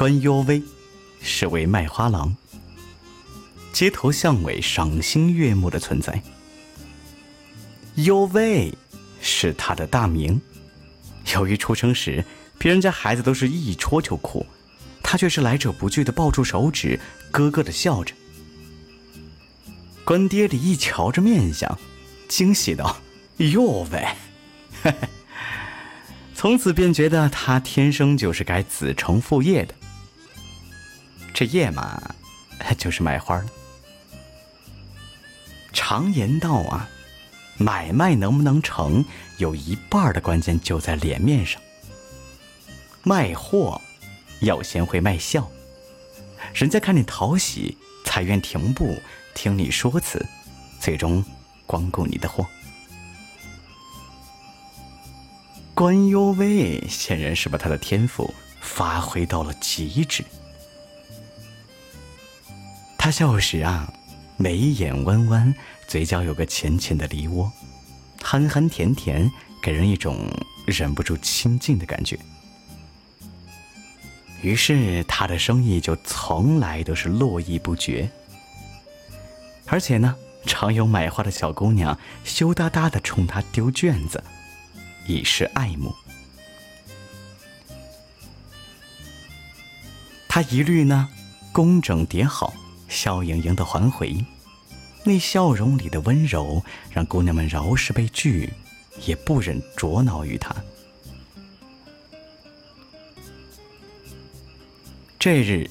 关幽微是位卖花郎，街头巷尾赏心悦目的存在。幽微是他的大名。由于出生时别人家孩子都是一戳就哭，他却是来者不拒的抱住手指，咯咯的笑着。关爹的一瞧这面相，惊喜道：“哟喂！” 从此便觉得他天生就是该子承父业的。这夜嘛，就是卖花了。常言道啊，买卖能不能成，有一半的关键就在脸面上。卖货要先会卖笑，人家看你讨喜，才愿停步听你说辞，最终光顾你的货。关幽微显然是把他的天赋发挥到了极致。他笑时啊，眉眼弯弯，嘴角有个浅浅的梨窝，憨憨甜甜，给人一种忍不住亲近的感觉。于是他的生意就从来都是络绎不绝，而且呢，常有买花的小姑娘羞答答的冲他丢卷子。以示爱慕。他一律呢，工整叠好，笑盈盈的还回，那笑容里的温柔，让姑娘们饶是被拒，也不忍捉恼于他。这日，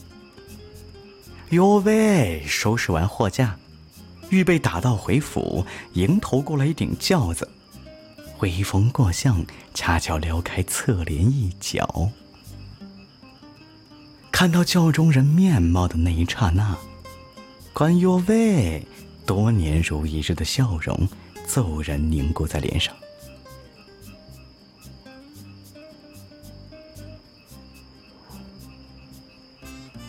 哟喂，收拾完货架，预备打道回府，迎头过来一顶轿子。微风过巷，恰巧撩开侧帘一角，看到轿中人面貌的那一刹那，哎哟喂，多年如一日的笑容骤然凝固在脸上。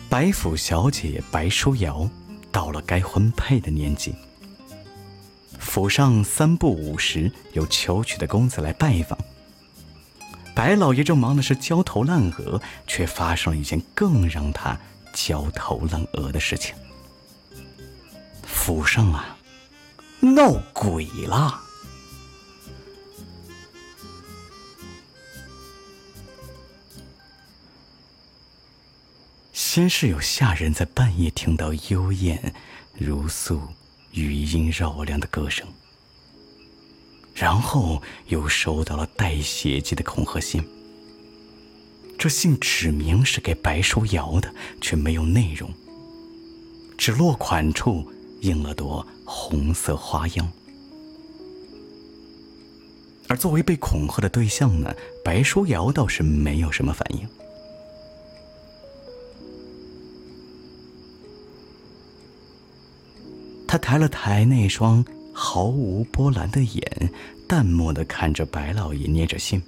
白府小姐白淑瑶，到了该婚配的年纪。府上三不五时有求娶的公子来拜访，白老爷正忙的是焦头烂额，却发生了一件更让他焦头烂额的事情。府上啊，闹鬼了！先是有下人在半夜听到幽咽如诉。余音绕梁的歌声，然后又收到了带血迹的恐吓信。这信指明是给白书瑶的，却没有内容，只落款处映了朵红色花样。而作为被恐吓的对象呢，白书瑶倒是没有什么反应。他抬了抬那双毫无波澜的眼，淡漠的看着白老爷捏着信，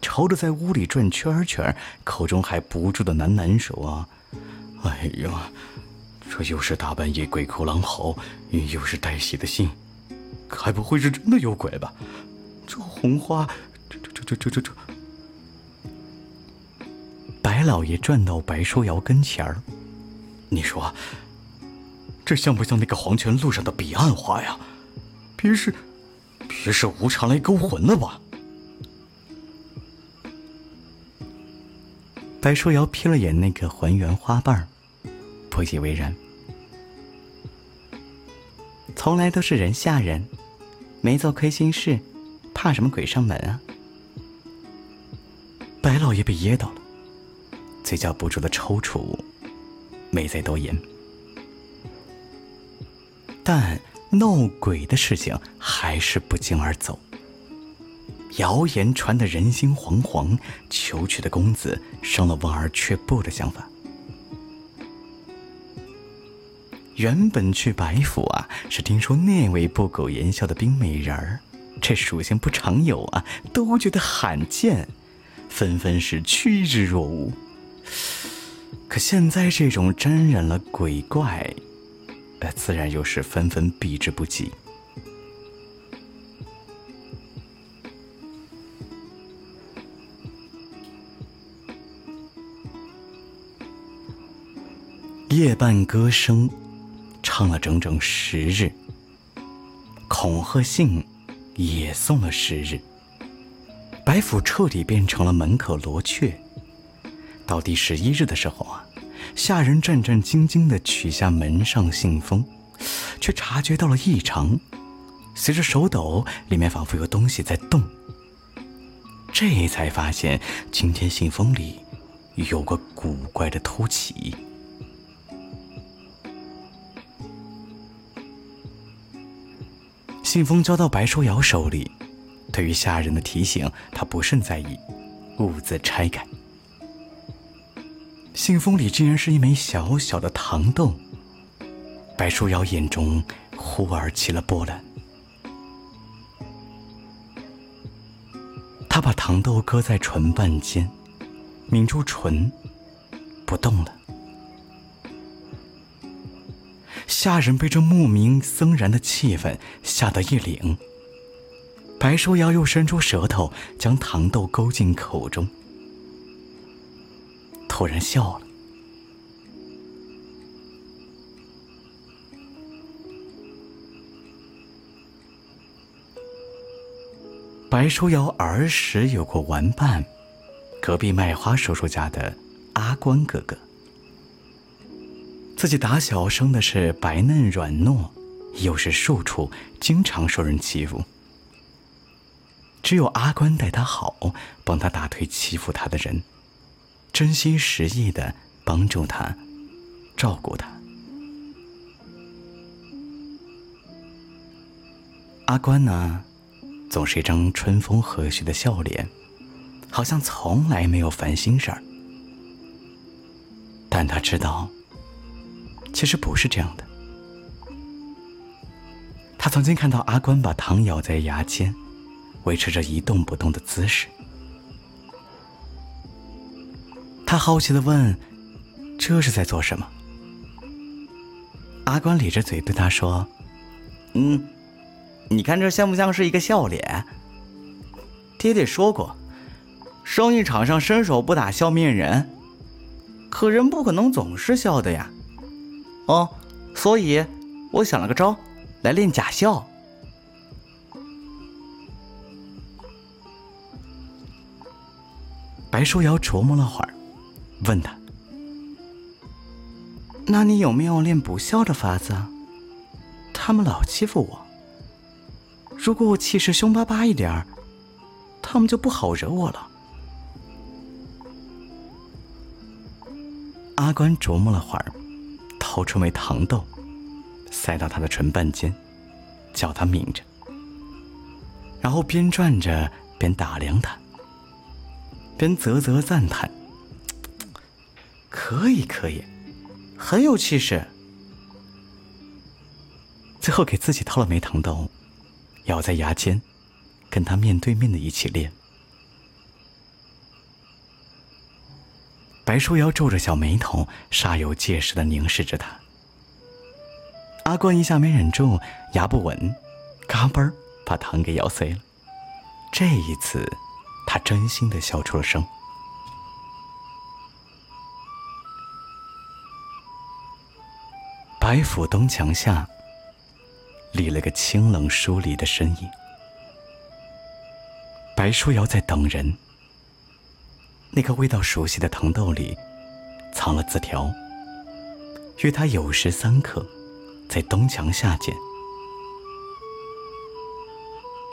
朝着在屋里转圈圈，口中还不住的喃喃说：“，哎呀，这又是大半夜鬼哭狼嚎，又是带喜的信，该不会是真的有鬼吧？这红花，这这这这这这……”白老爷转到白书瑶跟前儿，你说。这像不像那个黄泉路上的彼岸花呀？别是，别是无常来勾魂了吧？白书瑶瞥了眼那个还原花瓣儿不以为然。从来都是人吓人，没做亏心事，怕什么鬼上门啊？白老爷被噎到了，嘴角不住的抽搐，没再多言。但闹鬼的事情还是不胫而走。谣言传得人心惶惶，求娶的公子生了望而却步的想法。原本去白府啊，是听说那位不苟言笑的冰美人儿，这属性不常有啊，都觉得罕见，纷纷是趋之若鹜。可现在这种沾染了鬼怪。呃，自然又是纷纷避之不及。夜半歌声，唱了整整十日。恐吓信也送了十日。白府彻底变成了门可罗雀。到第十一日的时候啊，下人战战兢兢地取下门上信封，却察觉到了异常。随着手抖，里面仿佛有东西在动。这才发现今天信封里有个古怪的凸起。信封交到白书瑶手里，对于下人的提醒，他不甚在意，兀自拆开。信封里竟然是一枚小小的糖豆。白书瑶眼中忽而起了波澜。他把糖豆搁在唇瓣间，抿住唇，不动了。下人被这莫名森然的气氛吓得一凛。白书瑶又伸出舌头将糖豆勾进口中，突然笑了。白书瑶儿时有过玩伴，隔壁卖花叔叔家的阿关哥哥。自己打小生的是白嫩软糯，又是庶出，经常受人欺负。只有阿关待他好，帮他打退欺负他的人，真心实意的帮助他，照顾他。阿关呢？总是一张春风和煦的笑脸，好像从来没有烦心事儿。但他知道，其实不是这样的。他曾经看到阿关把糖咬在牙间，维持着一动不动的姿势。他好奇的问：“这是在做什么？”阿关咧着嘴对他说：“嗯。”你看这像不像是一个笑脸？爹爹说过，生意场上伸手不打笑面人，可人不可能总是笑的呀。哦，所以我想了个招，来练假笑。白书瑶琢磨了会儿，问他：“那你有没有练不笑的法子？他们老欺负我。”如果我气势凶巴巴一点，他们就不好惹我了。阿关琢磨了会儿，掏出枚糖豆，塞到他的唇瓣间，叫他抿着，然后边转着边打量他，边啧啧赞叹：“可以，可以，很有气势。”最后给自己掏了枚糖豆。咬在牙间，跟他面对面的一起练。白书瑶皱着小眉头，煞有介事的凝视着他。阿关一下没忍住，牙不稳，嘎嘣把糖给咬碎了。这一次，他真心的笑出了声。白府东墙下。立了个清冷疏离的身影。白书瑶在等人。那个味道熟悉的藤豆里，藏了字条。约他酉时三刻，在东墙下见。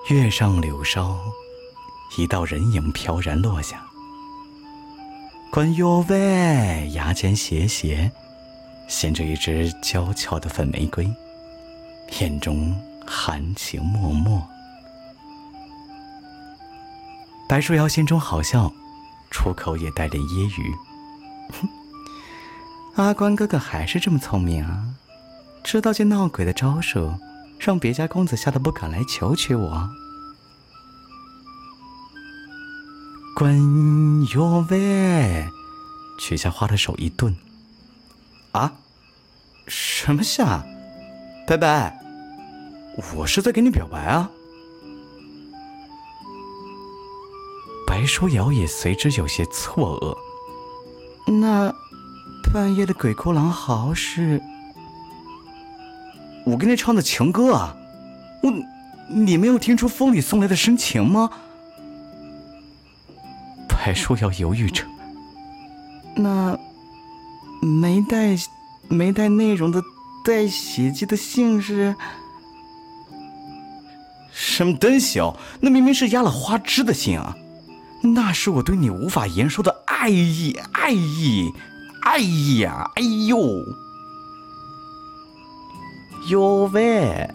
月上柳梢，一道人影飘然落下。关哟喂，牙尖斜斜，衔着一支娇俏的粉玫瑰。眼中含情脉脉，白书瑶心中好笑，出口也带点揶揄：“阿关哥哥还是这么聪明啊，知道些闹鬼的招数，让别家公子吓得不敢来求娶我。”关哟喂，取下花的手一顿：“啊，什么下？拜拜。”我是在给你表白啊！白舒瑶也随之有些错愕。那，半夜的鬼哭狼嚎是，我给你唱的情歌啊！我，你没有听出风里送来的深情吗？白舒瑶犹豫着。那没带没带内容的带血迹的信是？什么东西哦？那明明是压了花枝的信啊！那是我对你无法言说的爱意，爱意，爱意呀！哎呦，哟喂！